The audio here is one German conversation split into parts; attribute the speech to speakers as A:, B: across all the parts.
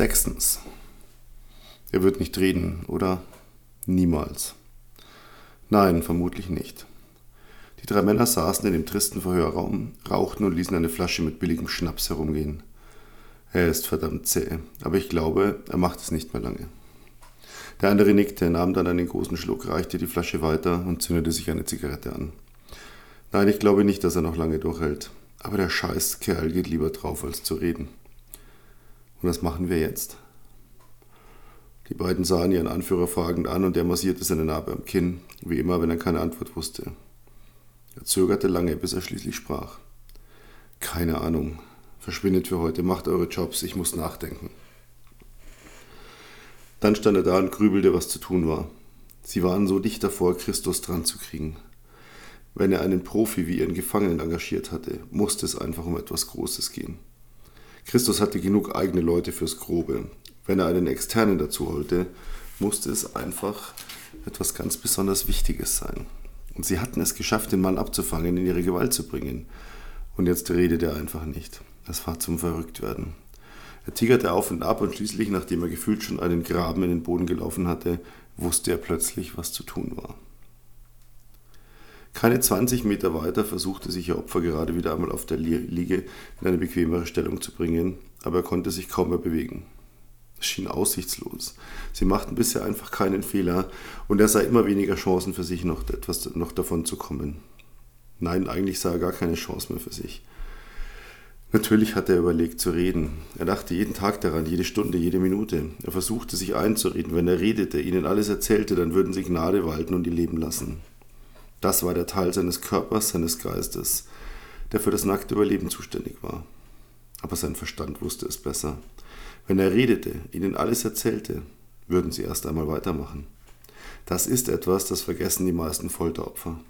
A: Sechstens. Er wird nicht reden, oder? Niemals. Nein, vermutlich nicht. Die drei Männer saßen in dem tristen Verhörraum, rauchten und ließen eine Flasche mit billigem Schnaps herumgehen. Er ist verdammt zäh, aber ich glaube, er macht es nicht mehr lange. Der andere nickte, nahm dann einen großen Schluck, reichte die Flasche weiter und zündete sich eine Zigarette an. Nein, ich glaube nicht, dass er noch lange durchhält. Aber der Scheißkerl geht lieber drauf, als zu reden. Und was machen wir jetzt? Die beiden sahen ihren Anführer fragend an und er massierte seine Narbe am Kinn, wie immer, wenn er keine Antwort wusste. Er zögerte lange, bis er schließlich sprach. Keine Ahnung. Verschwindet für heute, macht eure Jobs, ich muss nachdenken. Dann stand er da und grübelte, was zu tun war. Sie waren so dicht davor, Christus dran zu kriegen. Wenn er einen Profi wie ihren Gefangenen engagiert hatte, musste es einfach um etwas Großes gehen. Christus hatte genug eigene Leute fürs Grobe. Wenn er einen Externen dazu holte, musste es einfach etwas ganz besonders Wichtiges sein. Und sie hatten es geschafft, den Mann abzufangen, in ihre Gewalt zu bringen. Und jetzt redet er einfach nicht. Das war zum Verrücktwerden. Er tigerte auf und ab und schließlich, nachdem er gefühlt schon einen Graben in den Boden gelaufen hatte, wusste er plötzlich, was zu tun war. Keine 20 Meter weiter versuchte sich ihr Opfer gerade wieder einmal auf der Liege in eine bequemere Stellung zu bringen, aber er konnte sich kaum mehr bewegen. Es schien aussichtslos. Sie machten bisher einfach keinen Fehler und er sah immer weniger Chancen für sich, noch etwas noch davon zu kommen. Nein, eigentlich sah er gar keine Chance mehr für sich. Natürlich hatte er überlegt zu reden. Er dachte jeden Tag daran, jede Stunde, jede Minute. Er versuchte sich einzureden, wenn er redete, ihnen alles erzählte, dann würden sie Gnade walten und ihn leben lassen. Das war der Teil seines Körpers, seines Geistes, der für das nackte Überleben zuständig war. Aber sein Verstand wusste es besser. Wenn er redete, ihnen alles erzählte, würden sie erst einmal weitermachen. Das ist etwas, das vergessen die meisten Folteropfer.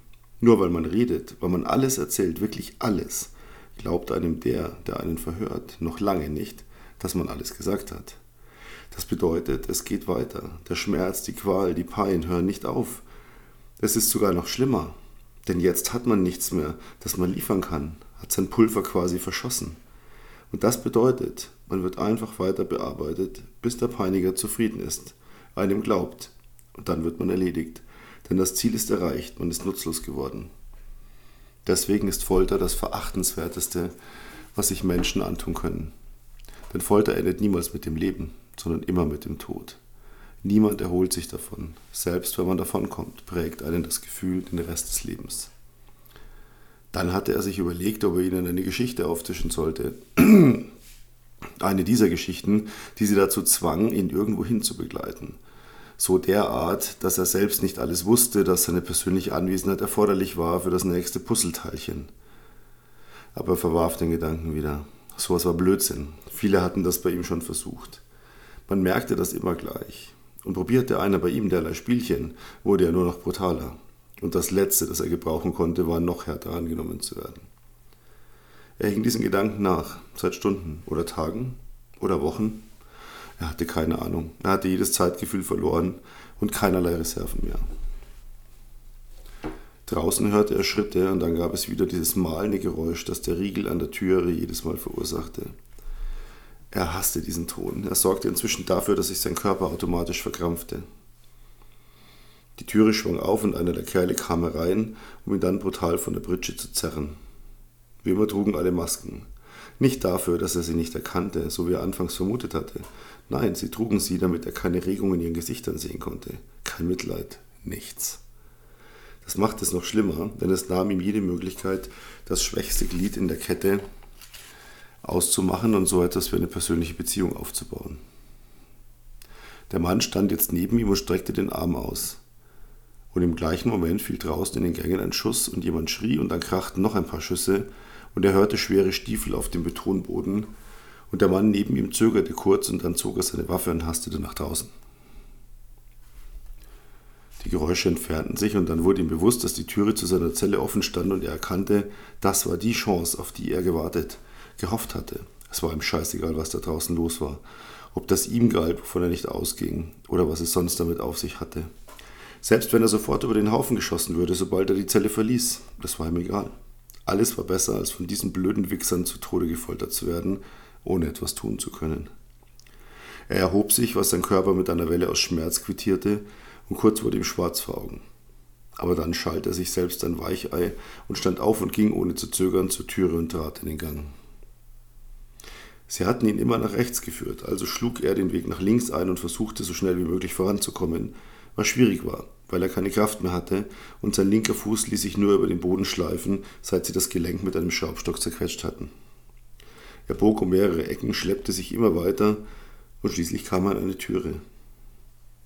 A: Nur weil man redet, weil man alles erzählt, wirklich alles, glaubt einem der, der einen verhört, noch lange nicht, dass man alles gesagt hat. Das bedeutet, es geht weiter. Der Schmerz, die Qual, die Pein hören nicht auf. Es ist sogar noch schlimmer, denn jetzt hat man nichts mehr, das man liefern kann, hat sein Pulver quasi verschossen. Und das bedeutet, man wird einfach weiter bearbeitet, bis der Peiniger zufrieden ist, einem glaubt, und dann wird man erledigt, denn das Ziel ist erreicht, man ist nutzlos geworden. Deswegen ist Folter das Verachtenswerteste, was sich Menschen antun können. Denn Folter endet niemals mit dem Leben, sondern immer mit dem Tod. Niemand erholt sich davon. Selbst wenn man davonkommt, prägt einen das Gefühl den Rest des Lebens. Dann hatte er sich überlegt, ob er ihnen eine Geschichte auftischen sollte. Eine dieser Geschichten, die sie dazu zwang, ihn irgendwo hin zu begleiten. So derart, dass er selbst nicht alles wusste, dass seine persönliche Anwesenheit erforderlich war für das nächste Puzzleteilchen. Aber er verwarf den Gedanken wieder. Sowas war Blödsinn. Viele hatten das bei ihm schon versucht. Man merkte das immer gleich. Und probierte einer bei ihm derlei Spielchen, wurde er nur noch brutaler. Und das Letzte, das er gebrauchen konnte, war noch härter angenommen zu werden. Er hing diesen Gedanken nach, seit Stunden oder Tagen oder Wochen. Er hatte keine Ahnung. Er hatte jedes Zeitgefühl verloren und keinerlei Reserven mehr. Draußen hörte er Schritte und dann gab es wieder dieses malende Geräusch, das der Riegel an der Türe jedes Mal verursachte. Er hasste diesen Ton. Er sorgte inzwischen dafür, dass sich sein Körper automatisch verkrampfte. Die Türe schwang auf und einer der Kerle kam herein, um ihn dann brutal von der Britsche zu zerren. Wie immer trugen alle Masken. Nicht dafür, dass er sie nicht erkannte, so wie er anfangs vermutet hatte. Nein, sie trugen sie, damit er keine Regung in ihren Gesichtern sehen konnte. Kein Mitleid, nichts. Das machte es noch schlimmer, denn es nahm ihm jede Möglichkeit, das schwächste Glied in der Kette auszumachen und so etwas wie eine persönliche Beziehung aufzubauen. Der Mann stand jetzt neben ihm und streckte den Arm aus. Und im gleichen Moment fiel draußen in den Gängen ein Schuss und jemand schrie und dann krachten noch ein paar Schüsse und er hörte schwere Stiefel auf dem Betonboden und der Mann neben ihm zögerte kurz und dann zog er seine Waffe und hastete nach draußen. Die Geräusche entfernten sich und dann wurde ihm bewusst, dass die Türe zu seiner Zelle offen stand und er erkannte, das war die Chance, auf die er gewartet gehofft hatte. Es war ihm scheißegal, was da draußen los war. Ob das ihm galt, wovon er nicht ausging, oder was es sonst damit auf sich hatte. Selbst wenn er sofort über den Haufen geschossen würde, sobald er die Zelle verließ, das war ihm egal. Alles war besser, als von diesen blöden Wichsern zu Tode gefoltert zu werden, ohne etwas tun zu können. Er erhob sich, was sein Körper mit einer Welle aus Schmerz quittierte, und kurz wurde ihm schwarz vor Augen. Aber dann schalt er sich selbst ein Weichei und stand auf und ging ohne zu zögern zur Türe und trat in den Gang. Sie hatten ihn immer nach rechts geführt, also schlug er den Weg nach links ein und versuchte so schnell wie möglich voranzukommen, was schwierig war, weil er keine Kraft mehr hatte und sein linker Fuß ließ sich nur über den Boden schleifen, seit sie das Gelenk mit einem Schraubstock zerquetscht hatten. Er bog um mehrere Ecken, schleppte sich immer weiter und schließlich kam er an eine Türe.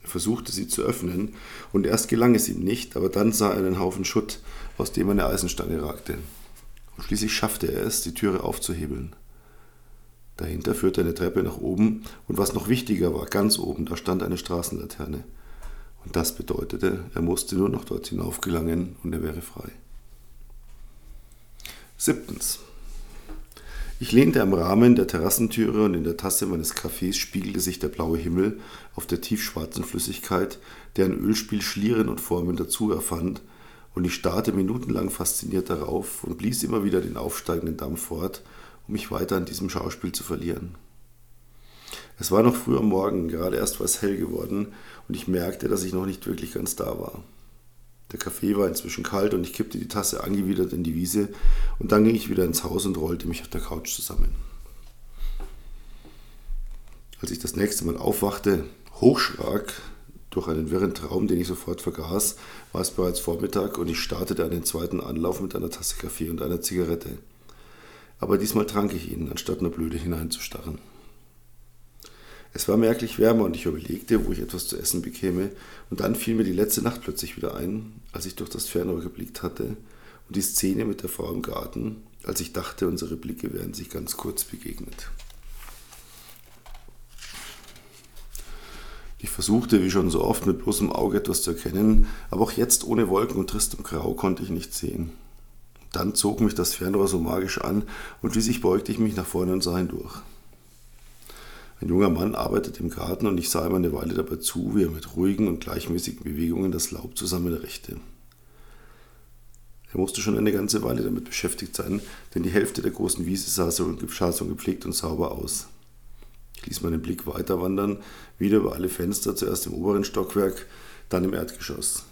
A: Er versuchte sie zu öffnen und erst gelang es ihm nicht, aber dann sah er einen Haufen Schutt, aus dem eine Eisenstange ragte. Und schließlich schaffte er es, die Türe aufzuhebeln. Dahinter führte eine Treppe nach oben und was noch wichtiger war, ganz oben, da stand eine Straßenlaterne. Und das bedeutete, er musste nur noch dort hinauf gelangen und er wäre frei. Siebtens. Ich lehnte am Rahmen der Terrassentüre und in der Tasse meines Kaffees spiegelte sich der blaue Himmel auf der tiefschwarzen Flüssigkeit, deren Ölspiel Schlieren und Formen dazu erfand, und ich starrte minutenlang fasziniert darauf und blies immer wieder den aufsteigenden Dampf fort, um mich weiter an diesem Schauspiel zu verlieren. Es war noch früh am Morgen, gerade erst war es hell geworden, und ich merkte, dass ich noch nicht wirklich ganz da war. Der Kaffee war inzwischen kalt und ich kippte die Tasse angewidert in die Wiese und dann ging ich wieder ins Haus und rollte mich auf der Couch zusammen. Als ich das nächste Mal aufwachte, hochschrak durch einen wirren Traum, den ich sofort vergaß, war es bereits Vormittag und ich startete einen zweiten Anlauf mit einer Tasse Kaffee und einer Zigarette aber diesmal trank ich ihn, anstatt nur blöde hineinzustarren. Es war merklich wärmer und ich überlegte, wo ich etwas zu essen bekäme, und dann fiel mir die letzte Nacht plötzlich wieder ein, als ich durch das Fernrohr geblickt hatte, und die Szene mit der Frau im Garten, als ich dachte, unsere Blicke wären sich ganz kurz begegnet. Ich versuchte, wie schon so oft, mit bloßem Auge etwas zu erkennen, aber auch jetzt ohne Wolken und tristem Grau konnte ich nichts sehen. Dann zog mich das Fernrohr so magisch an und schließlich beugte ich mich nach vorne und sah hindurch. Ein junger Mann arbeitete im Garten und ich sah ihm eine Weile dabei zu, wie er mit ruhigen und gleichmäßigen Bewegungen das Laub zusammenrechte. Er musste schon eine ganze Weile damit beschäftigt sein, denn die Hälfte der großen Wiese sah so, gepflegt und sauber aus. Ich ließ meinen Blick weiter wandern, wieder über alle Fenster, zuerst im oberen Stockwerk, dann im Erdgeschoss.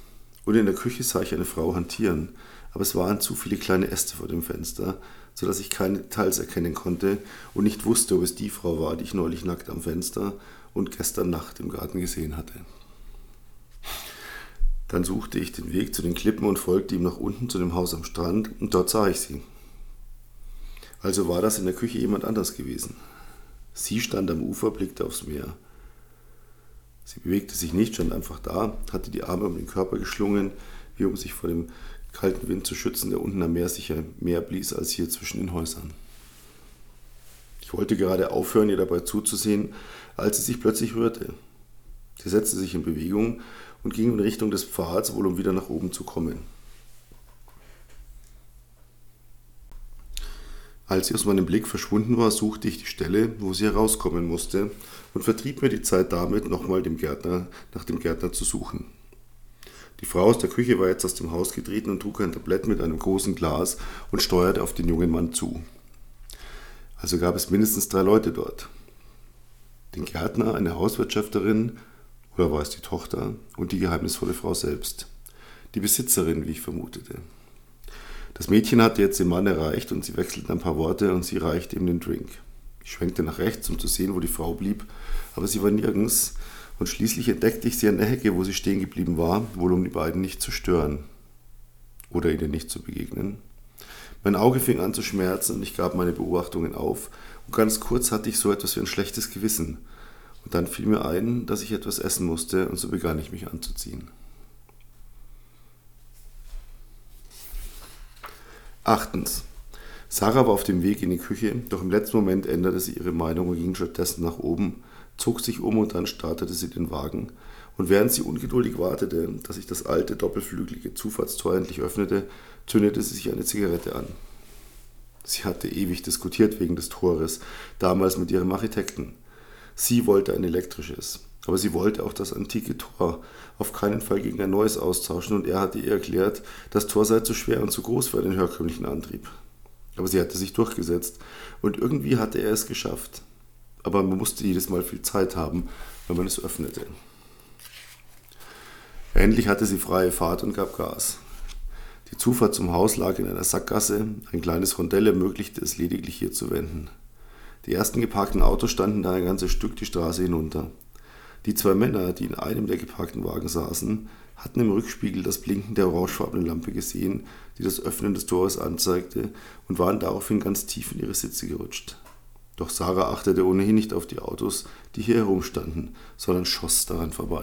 A: Und in der Küche sah ich eine Frau hantieren, aber es waren zu viele kleine Äste vor dem Fenster, so dass ich keine Details erkennen konnte und nicht wusste, ob es die Frau war, die ich neulich nackt am Fenster und gestern Nacht im Garten gesehen hatte. Dann suchte ich den Weg zu den Klippen und folgte ihm nach unten zu dem Haus am Strand und dort sah ich sie. Also war das in der Küche jemand anders gewesen. Sie stand am Ufer, blickte aufs Meer. Sie bewegte sich nicht, stand einfach da, hatte die Arme um den Körper geschlungen, wie um sich vor dem kalten Wind zu schützen, der unten am Meer sicher mehr blies als hier zwischen den Häusern. Ich wollte gerade aufhören, ihr dabei zuzusehen, als sie sich plötzlich rührte. Sie setzte sich in Bewegung und ging in Richtung des Pfads, wohl um wieder nach oben zu kommen. Als sie aus meinem Blick verschwunden war, suchte ich die Stelle, wo sie herauskommen musste, und vertrieb mir die Zeit damit, nochmal dem Gärtner, nach dem Gärtner zu suchen. Die Frau aus der Küche war jetzt aus dem Haus getreten und trug ein Tablett mit einem großen Glas und steuerte auf den jungen Mann zu. Also gab es mindestens drei Leute dort. Den Gärtner, eine Hauswirtschafterin, oder war es die Tochter, und die geheimnisvolle Frau selbst. Die Besitzerin, wie ich vermutete. Das Mädchen hatte jetzt den Mann erreicht und sie wechselten ein paar Worte und sie reichte ihm den Drink. Ich schwenkte nach rechts, um zu sehen, wo die Frau blieb, aber sie war nirgends und schließlich entdeckte ich sie an der Hecke, wo sie stehen geblieben war, wohl um die beiden nicht zu stören oder ihnen nicht zu begegnen. Mein Auge fing an zu schmerzen und ich gab meine Beobachtungen auf und ganz kurz hatte ich so etwas wie ein schlechtes Gewissen. Und dann fiel mir ein, dass ich etwas essen musste und so begann ich mich anzuziehen. Achtens. Sarah war auf dem Weg in die Küche, doch im letzten Moment änderte sie ihre Meinung und ging stattdessen nach oben zog sich um und dann startete sie den Wagen. Und während sie ungeduldig wartete, dass sich das alte, doppelflügelige Zufahrtstor endlich öffnete, zündete sie sich eine Zigarette an. Sie hatte ewig diskutiert wegen des Tores, damals mit ihrem Architekten. Sie wollte ein elektrisches, aber sie wollte auch das antike Tor auf keinen Fall gegen ein neues austauschen und er hatte ihr erklärt, das Tor sei zu schwer und zu groß für einen herkömmlichen Antrieb. Aber sie hatte sich durchgesetzt und irgendwie hatte er es geschafft. Aber man musste jedes Mal viel Zeit haben, wenn man es öffnete. Endlich hatte sie freie Fahrt und gab Gas. Die Zufahrt zum Haus lag in einer Sackgasse, ein kleines Rondell ermöglichte es lediglich hier zu wenden. Die ersten geparkten Autos standen da ein ganzes Stück die Straße hinunter. Die zwei Männer, die in einem der geparkten Wagen saßen, hatten im Rückspiegel das Blinken der orangefarbenen Lampe gesehen, die das Öffnen des Tores anzeigte, und waren daraufhin ganz tief in ihre Sitze gerutscht. Doch Sarah achtete ohnehin nicht auf die Autos, die hier herumstanden, sondern schoss daran vorbei.